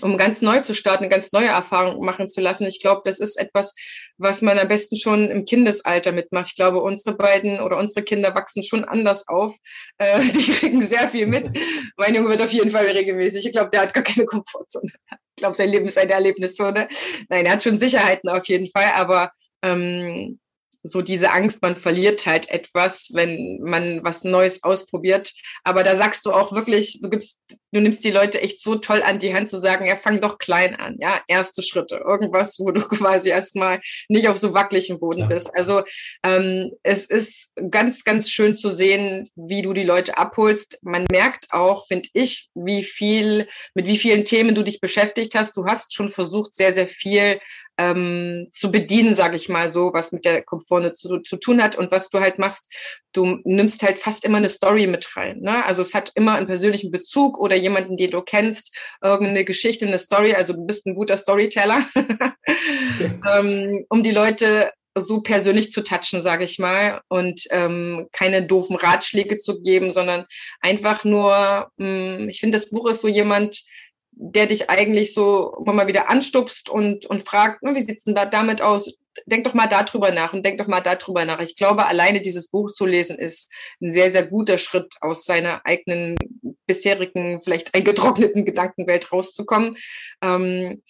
um ganz neu zu starten, ganz neue Erfahrung machen zu lassen. Ich glaube, das ist etwas, was man am besten schon im Kindesalter mitmacht. Ich glaube, unsere beiden oder unsere Kinder wachsen schon anders auf. Äh, die kriegen sehr viel mit. mein Junge wird auf jeden Fall regelmäßig. Ich glaube, der hat gar keine Komfortzone. Ich glaube, sein Leben ist eine Erlebniszone. Nein, er hat schon Sicherheiten auf jeden Fall, aber ähm, so diese Angst, man verliert halt etwas, wenn man was Neues ausprobiert. Aber da sagst du auch wirklich, du gibst, du nimmst die Leute echt so toll an die Hand zu sagen, ja, fang doch klein an, ja, erste Schritte, irgendwas, wo du quasi erstmal nicht auf so wackeligem Boden ja. bist. Also ähm, es ist ganz, ganz schön zu sehen, wie du die Leute abholst. Man merkt auch, finde ich, wie viel, mit wie vielen Themen du dich beschäftigt hast. Du hast schon versucht, sehr, sehr viel ähm, zu bedienen, sage ich mal so, was mit der Komfortzone zu, zu tun hat und was du halt machst, du nimmst halt fast immer eine Story mit rein. Ne? Also es hat immer einen persönlichen Bezug oder jemanden, den du kennst, irgendeine Geschichte, eine Story. Also du bist ein guter Storyteller, okay. ähm, um die Leute so persönlich zu touchen, sage ich mal, und ähm, keine doofen Ratschläge zu geben, sondern einfach nur, mh, hm, ich finde, das Buch ist so jemand, der dich eigentlich so immer mal wieder anstupst und, und fragt, wie sieht's denn da damit aus? Denk doch mal darüber nach und denk doch mal darüber nach. Ich glaube, alleine dieses Buch zu lesen ist ein sehr, sehr guter Schritt aus seiner eigenen bisherigen, vielleicht eingetrockneten Gedankenwelt rauszukommen. Ähm,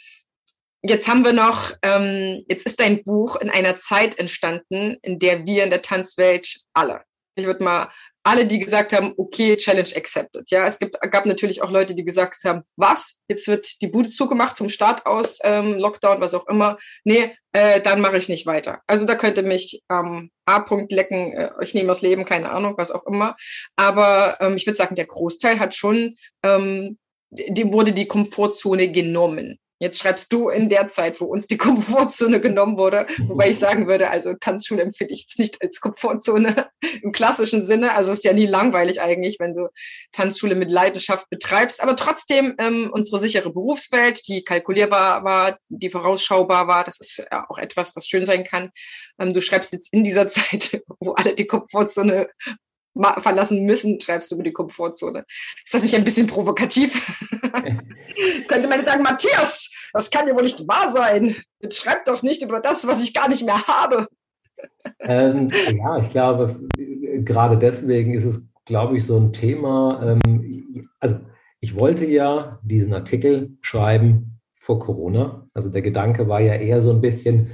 jetzt haben wir noch, ähm, jetzt ist dein Buch in einer Zeit entstanden, in der wir in der Tanzwelt alle, ich würde mal alle, die gesagt haben, okay, Challenge accepted. Ja, es gibt, gab natürlich auch Leute, die gesagt haben, was? Jetzt wird die Bude zugemacht vom Start aus, ähm, Lockdown, was auch immer. Nee, äh, dann mache ich nicht weiter. Also da könnte mich ähm, A-Punkt lecken, äh, ich nehme das Leben, keine Ahnung, was auch immer. Aber ähm, ich würde sagen, der Großteil hat schon, ähm, dem wurde die Komfortzone genommen. Jetzt schreibst du in der Zeit, wo uns die Komfortzone genommen wurde, wobei ich sagen würde, also Tanzschule empfinde ich jetzt nicht als Komfortzone im klassischen Sinne. Also es ist ja nie langweilig eigentlich, wenn du Tanzschule mit Leidenschaft betreibst. Aber trotzdem ähm, unsere sichere Berufswelt, die kalkulierbar war, die vorausschaubar war, das ist ja auch etwas, was schön sein kann. Ähm, du schreibst jetzt in dieser Zeit, wo alle die Komfortzone verlassen müssen, schreibst du über die Komfortzone. Ist das nicht ein bisschen provokativ? Könnte man sagen, Matthias, das kann ja wohl nicht wahr sein. Jetzt schreib doch nicht über das, was ich gar nicht mehr habe. Ähm, ja, ich glaube, gerade deswegen ist es, glaube ich, so ein Thema. Ähm, also ich wollte ja diesen Artikel schreiben vor Corona. Also der Gedanke war ja eher so ein bisschen,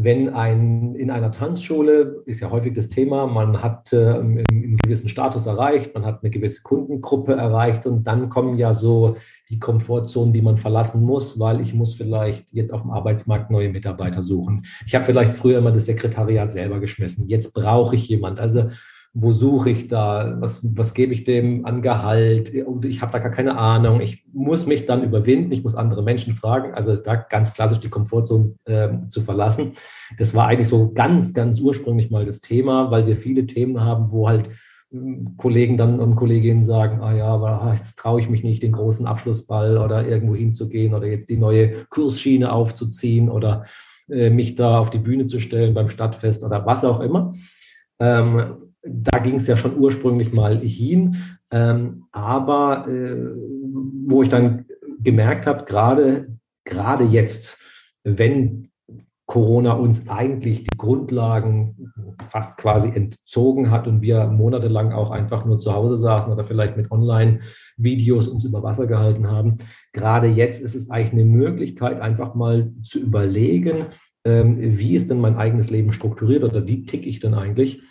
wenn ein in einer Tanzschule ist ja häufig das Thema, man hat äh, einen, gewissen Status erreicht, man hat eine gewisse Kundengruppe erreicht und dann kommen ja so die Komfortzonen, die man verlassen muss, weil ich muss vielleicht jetzt auf dem Arbeitsmarkt neue Mitarbeiter suchen. Ich habe vielleicht früher immer das Sekretariat selber geschmissen. Jetzt brauche ich jemand. Also wo suche ich da, was, was gebe ich dem an Gehalt und ich habe da gar keine Ahnung. Ich muss mich dann überwinden, ich muss andere Menschen fragen, also da ganz klassisch die Komfortzone äh, zu verlassen. Das war eigentlich so ganz, ganz ursprünglich mal das Thema, weil wir viele Themen haben, wo halt hm, Kollegen dann und Kolleginnen sagen, ah ja, aber ah, jetzt traue ich mich nicht, den großen Abschlussball oder irgendwo hinzugehen oder jetzt die neue Kursschiene aufzuziehen oder äh, mich da auf die Bühne zu stellen beim Stadtfest oder was auch immer. Ähm, da ging es ja schon ursprünglich mal hin, ähm, aber äh, wo ich dann gemerkt habe, gerade gerade jetzt, wenn Corona uns eigentlich die Grundlagen fast quasi entzogen hat und wir monatelang auch einfach nur zu Hause saßen oder vielleicht mit Online-Videos uns über Wasser gehalten haben. Gerade jetzt ist es eigentlich eine Möglichkeit, einfach mal zu überlegen, ähm, wie ist denn mein eigenes Leben strukturiert oder wie ticke ich denn eigentlich?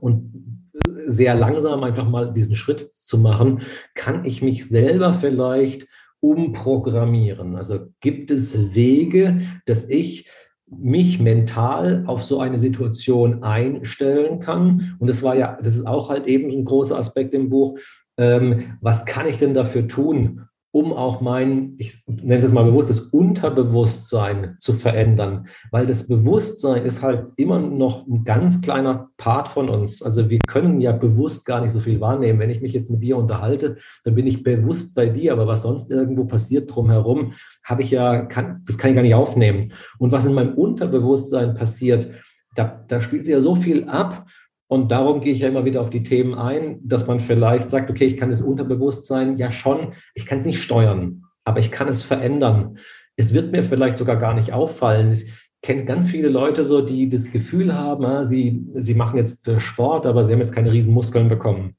Und sehr langsam einfach mal diesen Schritt zu machen, kann ich mich selber vielleicht umprogrammieren. Also gibt es Wege, dass ich mich mental auf so eine Situation einstellen kann. Und das war ja, das ist auch halt eben ein großer Aspekt im Buch. Ähm, was kann ich denn dafür tun, um auch mein, ich nenne es mal bewusst, das Unterbewusstsein zu verändern. Weil das Bewusstsein ist halt immer noch ein ganz kleiner Part von uns. Also wir können ja bewusst gar nicht so viel wahrnehmen. Wenn ich mich jetzt mit dir unterhalte, dann bin ich bewusst bei dir, aber was sonst irgendwo passiert drumherum, habe ich ja, kann, das kann ich gar nicht aufnehmen. Und was in meinem Unterbewusstsein passiert, da, da spielt sie ja so viel ab und darum gehe ich ja immer wieder auf die Themen ein, dass man vielleicht sagt, okay, ich kann das Unterbewusstsein ja schon, ich kann es nicht steuern, aber ich kann es verändern. Es wird mir vielleicht sogar gar nicht auffallen. Ich kenne ganz viele Leute so, die das Gefühl haben, ah, sie, sie machen jetzt äh, Sport, aber sie haben jetzt keine riesen Muskeln bekommen.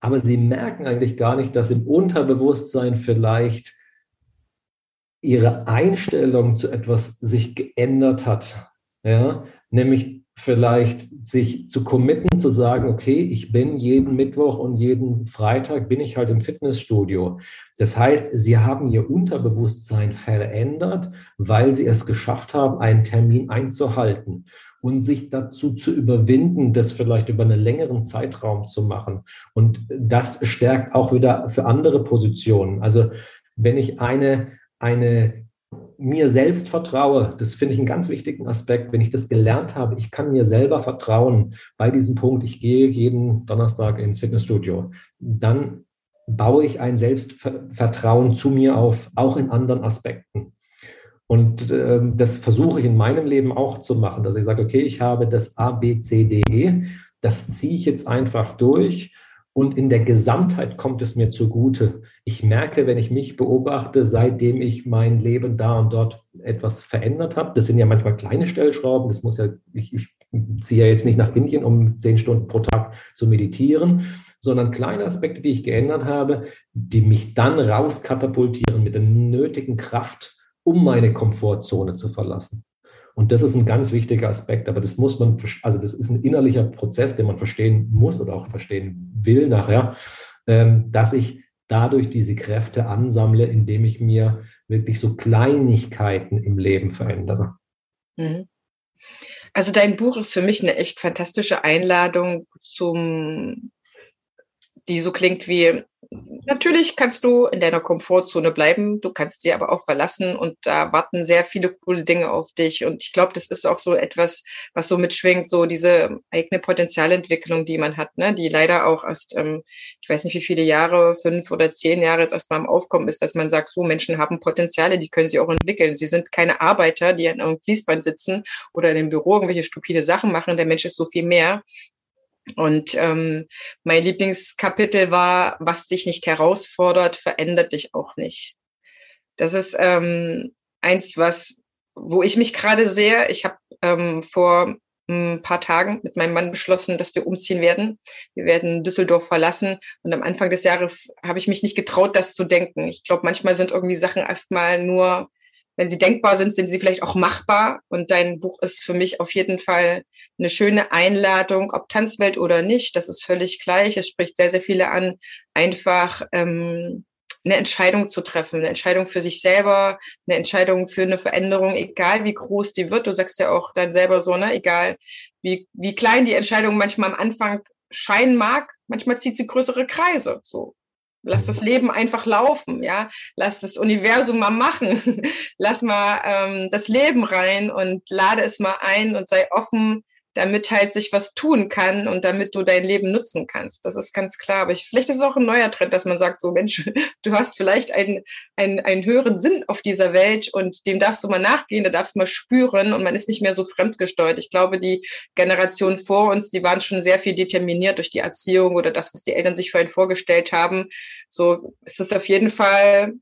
Aber sie merken eigentlich gar nicht, dass im Unterbewusstsein vielleicht ihre Einstellung zu etwas sich geändert hat. Ja, nämlich vielleicht sich zu committen, zu sagen, okay, ich bin jeden Mittwoch und jeden Freitag bin ich halt im Fitnessstudio. Das heißt, sie haben ihr Unterbewusstsein verändert, weil sie es geschafft haben, einen Termin einzuhalten und sich dazu zu überwinden, das vielleicht über einen längeren Zeitraum zu machen. Und das stärkt auch wieder für andere Positionen. Also wenn ich eine, eine mir selbst vertraue, das finde ich einen ganz wichtigen Aspekt, wenn ich das gelernt habe, ich kann mir selber vertrauen bei diesem Punkt, ich gehe jeden Donnerstag ins Fitnessstudio, dann baue ich ein Selbstvertrauen zu mir auf, auch in anderen Aspekten. Und äh, das versuche ich in meinem Leben auch zu machen, dass ich sage, okay, ich habe das A, B, C, D, E, das ziehe ich jetzt einfach durch und in der Gesamtheit kommt es mir zugute. Ich merke, wenn ich mich beobachte, seitdem ich mein Leben da und dort etwas verändert habe, das sind ja manchmal kleine Stellschrauben, das muss ja, ich, ich ziehe ja jetzt nicht nach Indien, um zehn Stunden pro Tag zu meditieren, sondern kleine Aspekte, die ich geändert habe, die mich dann rauskatapultieren mit der nötigen Kraft, um meine Komfortzone zu verlassen. Und das ist ein ganz wichtiger Aspekt, aber das muss man, also das ist ein innerlicher Prozess, den man verstehen muss oder auch verstehen will nachher, ähm, dass ich dadurch diese Kräfte ansammle, indem ich mir wirklich so Kleinigkeiten im Leben verändere. Mhm. Also dein Buch ist für mich eine echt fantastische Einladung zum, die so klingt wie Natürlich kannst du in deiner Komfortzone bleiben, du kannst sie aber auch verlassen und da warten sehr viele coole Dinge auf dich. Und ich glaube, das ist auch so etwas, was so mitschwingt, so diese eigene Potenzialentwicklung, die man hat, ne? die leider auch erst, ähm, ich weiß nicht wie viele Jahre, fünf oder zehn Jahre jetzt erst mal am Aufkommen ist, dass man sagt, so Menschen haben Potenziale, die können sie auch entwickeln. Sie sind keine Arbeiter, die an einem Fließband sitzen oder in einem Büro irgendwelche stupide Sachen machen. Der Mensch ist so viel mehr. Und ähm, mein Lieblingskapitel war, was dich nicht herausfordert, verändert dich auch nicht. Das ist ähm, eins, was, wo ich mich gerade sehe. Ich habe ähm, vor ein paar Tagen mit meinem Mann beschlossen, dass wir umziehen werden. Wir werden Düsseldorf verlassen. Und am Anfang des Jahres habe ich mich nicht getraut, das zu denken. Ich glaube, manchmal sind irgendwie Sachen erstmal nur wenn sie denkbar sind, sind sie vielleicht auch machbar. Und dein Buch ist für mich auf jeden Fall eine schöne Einladung, ob Tanzwelt oder nicht. Das ist völlig gleich. Es spricht sehr, sehr viele an, einfach ähm, eine Entscheidung zu treffen, eine Entscheidung für sich selber, eine Entscheidung für eine Veränderung, egal wie groß die wird. Du sagst ja auch dann selber so, ne, egal wie, wie klein die Entscheidung manchmal am Anfang scheinen mag, manchmal zieht sie größere Kreise. So. Lass das Leben einfach laufen, ja. Lass das Universum mal machen. Lass mal ähm, das Leben rein und lade es mal ein und sei offen damit halt sich was tun kann und damit du dein Leben nutzen kannst. Das ist ganz klar. Aber ich, vielleicht ist es auch ein neuer Trend, dass man sagt, so Mensch, du hast vielleicht einen, einen, einen höheren Sinn auf dieser Welt und dem darfst du mal nachgehen, da darfst du mal spüren und man ist nicht mehr so fremdgesteuert. Ich glaube, die Generation vor uns, die waren schon sehr viel determiniert durch die Erziehung oder das, was die Eltern sich einen vorgestellt haben. So ist es auf jeden Fall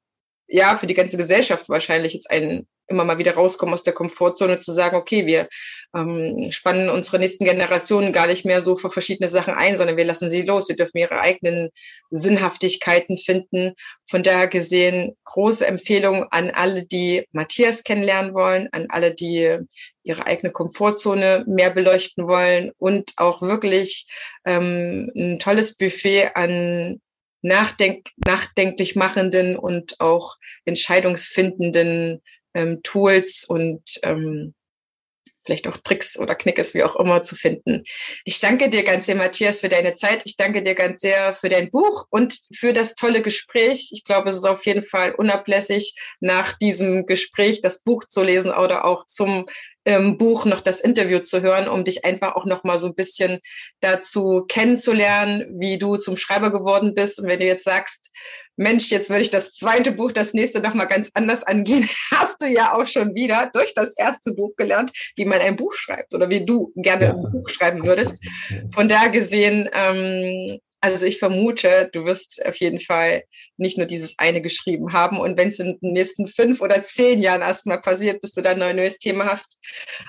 ja, für die ganze Gesellschaft wahrscheinlich jetzt ein immer mal wieder rauskommen aus der Komfortzone zu sagen, okay, wir ähm, spannen unsere nächsten Generationen gar nicht mehr so für verschiedene Sachen ein, sondern wir lassen sie los. Sie dürfen ihre eigenen Sinnhaftigkeiten finden. Von daher gesehen große Empfehlung an alle, die Matthias kennenlernen wollen, an alle, die ihre eigene Komfortzone mehr beleuchten wollen und auch wirklich ähm, ein tolles Buffet an nachdenk nachdenklich machenden und auch entscheidungsfindenden ähm, Tools und ähm, vielleicht auch Tricks oder Knickes, wie auch immer, zu finden. Ich danke dir ganz sehr, Matthias, für deine Zeit. Ich danke dir ganz sehr für dein Buch und für das tolle Gespräch. Ich glaube, es ist auf jeden Fall unablässig, nach diesem Gespräch das Buch zu lesen oder auch zum ähm, Buch noch das Interview zu hören, um dich einfach auch noch mal so ein bisschen dazu kennenzulernen, wie du zum Schreiber geworden bist. Und wenn du jetzt sagst, Mensch, jetzt würde ich das zweite Buch, das nächste noch mal ganz anders angehen, hast du ja auch schon wieder durch das erste Buch gelernt, wie man ein Buch schreibt oder wie du gerne ja. ein Buch schreiben würdest. Von da gesehen ähm, also ich vermute, du wirst auf jeden Fall nicht nur dieses eine geschrieben haben. Und wenn es in den nächsten fünf oder zehn Jahren erstmal passiert, bis du dann ein neues Thema hast,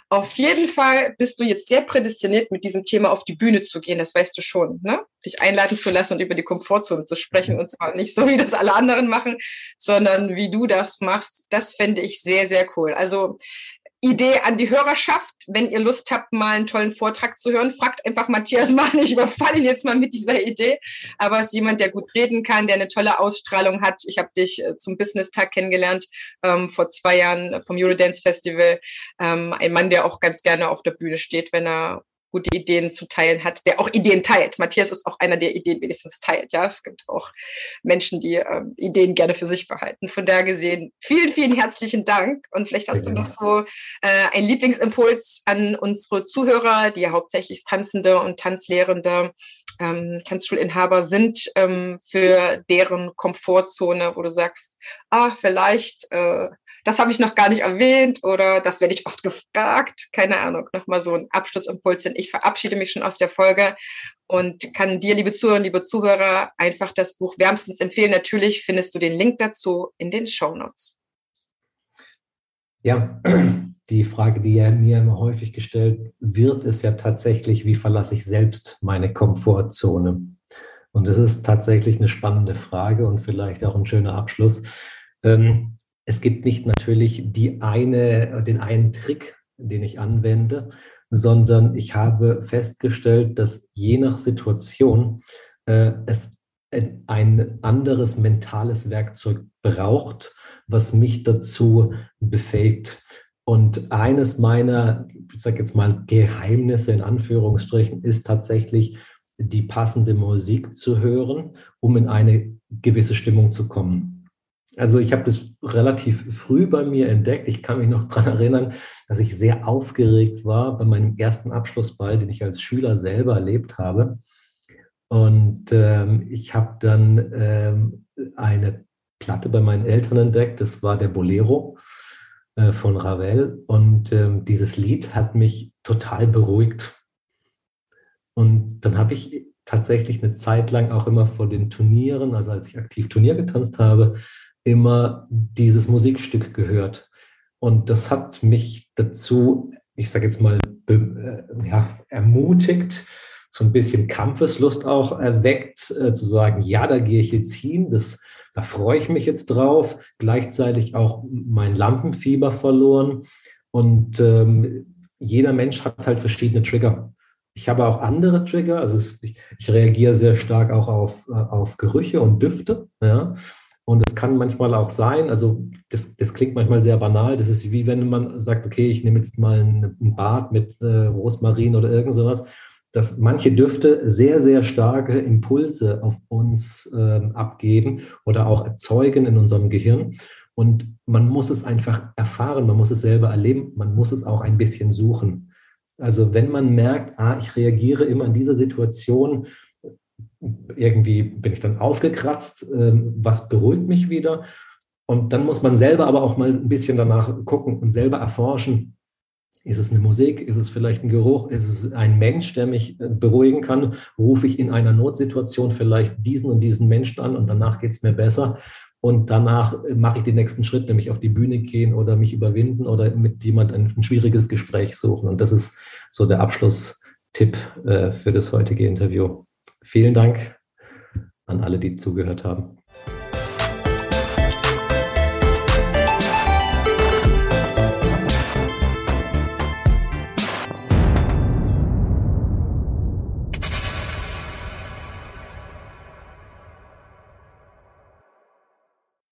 auf jeden Fall bist du jetzt sehr prädestiniert, mit diesem Thema auf die Bühne zu gehen. Das weißt du schon, ne? Dich einladen zu lassen und über die Komfortzone zu sprechen. Und zwar nicht so, wie das alle anderen machen, sondern wie du das machst. Das fände ich sehr, sehr cool. Also Idee an die Hörerschaft. Wenn ihr Lust habt, mal einen tollen Vortrag zu hören, fragt einfach Matthias mal. Ich überfalle ihn jetzt mal mit dieser Idee. Aber es ist jemand, der gut reden kann, der eine tolle Ausstrahlung hat. Ich habe dich äh, zum Business-Tag kennengelernt ähm, vor zwei Jahren vom Eurodance Festival. Ähm, ein Mann, der auch ganz gerne auf der Bühne steht, wenn er gute Ideen zu teilen hat, der auch Ideen teilt. Matthias ist auch einer, der Ideen wenigstens teilt. Ja, es gibt auch Menschen, die ähm, Ideen gerne für sich behalten. Von daher gesehen, vielen, vielen herzlichen Dank. Und vielleicht hast du noch so äh, einen Lieblingsimpuls an unsere Zuhörer, die ja hauptsächlich Tanzende und Tanzlehrende, ähm, Tanzschulinhaber sind, ähm, für deren Komfortzone, wo du sagst, ah, vielleicht äh, das habe ich noch gar nicht erwähnt oder das werde ich oft gefragt. Keine Ahnung, nochmal so ein Abschlussimpuls, denn ich verabschiede mich schon aus der Folge und kann dir, liebe Zuhörer, liebe Zuhörer, einfach das Buch wärmstens empfehlen. Natürlich findest du den Link dazu in den Show Notes. Ja, die Frage, die ja mir immer häufig gestellt wird, ist ja tatsächlich, wie verlasse ich selbst meine Komfortzone? Und das ist tatsächlich eine spannende Frage und vielleicht auch ein schöner Abschluss. Ähm, es gibt nicht natürlich die eine, den einen Trick, den ich anwende, sondern ich habe festgestellt, dass je nach Situation äh, es ein anderes mentales Werkzeug braucht, was mich dazu befähigt. Und eines meiner, ich sage jetzt mal, Geheimnisse in Anführungsstrichen ist tatsächlich die passende Musik zu hören, um in eine gewisse Stimmung zu kommen. Also ich habe das relativ früh bei mir entdeckt. Ich kann mich noch daran erinnern, dass ich sehr aufgeregt war bei meinem ersten Abschlussball, den ich als Schüler selber erlebt habe. Und ähm, ich habe dann ähm, eine Platte bei meinen Eltern entdeckt. Das war der Bolero äh, von Ravel. Und ähm, dieses Lied hat mich total beruhigt. Und dann habe ich tatsächlich eine Zeit lang auch immer vor den Turnieren, also als ich aktiv Turnier getanzt habe, immer dieses Musikstück gehört. Und das hat mich dazu, ich sage jetzt mal, äh, ja, ermutigt, so ein bisschen Kampfeslust auch erweckt, äh, zu sagen, ja, da gehe ich jetzt hin, das, da freue ich mich jetzt drauf, gleichzeitig auch mein Lampenfieber verloren. Und ähm, jeder Mensch hat halt verschiedene Trigger. Ich habe auch andere Trigger, also ich, ich reagiere sehr stark auch auf, äh, auf Gerüche und Düfte. Ja. Und es kann manchmal auch sein, also das, das klingt manchmal sehr banal, das ist wie wenn man sagt, okay, ich nehme jetzt mal ein, Bad mit äh, Rosmarin oder irgend sowas, dass manche Düfte sehr, sehr starke Impulse auf uns äh, abgeben oder auch erzeugen in unserem Gehirn. Und man muss es einfach erfahren, man muss es selber erleben, man muss es auch ein bisschen suchen. Also wenn man merkt, ah, ich reagiere immer in dieser Situation irgendwie bin ich dann aufgekratzt, ähm, was beruhigt mich wieder. Und dann muss man selber aber auch mal ein bisschen danach gucken und selber erforschen, ist es eine Musik? Ist es vielleicht ein Geruch? Ist es ein Mensch, der mich äh, beruhigen kann? Rufe ich in einer Notsituation vielleicht diesen und diesen Menschen an und danach geht es mir besser? Und danach äh, mache ich den nächsten Schritt, nämlich auf die Bühne gehen oder mich überwinden oder mit jemand ein, ein schwieriges Gespräch suchen. Und das ist so der Abschlusstipp äh, für das heutige Interview. Vielen Dank an alle, die zugehört haben.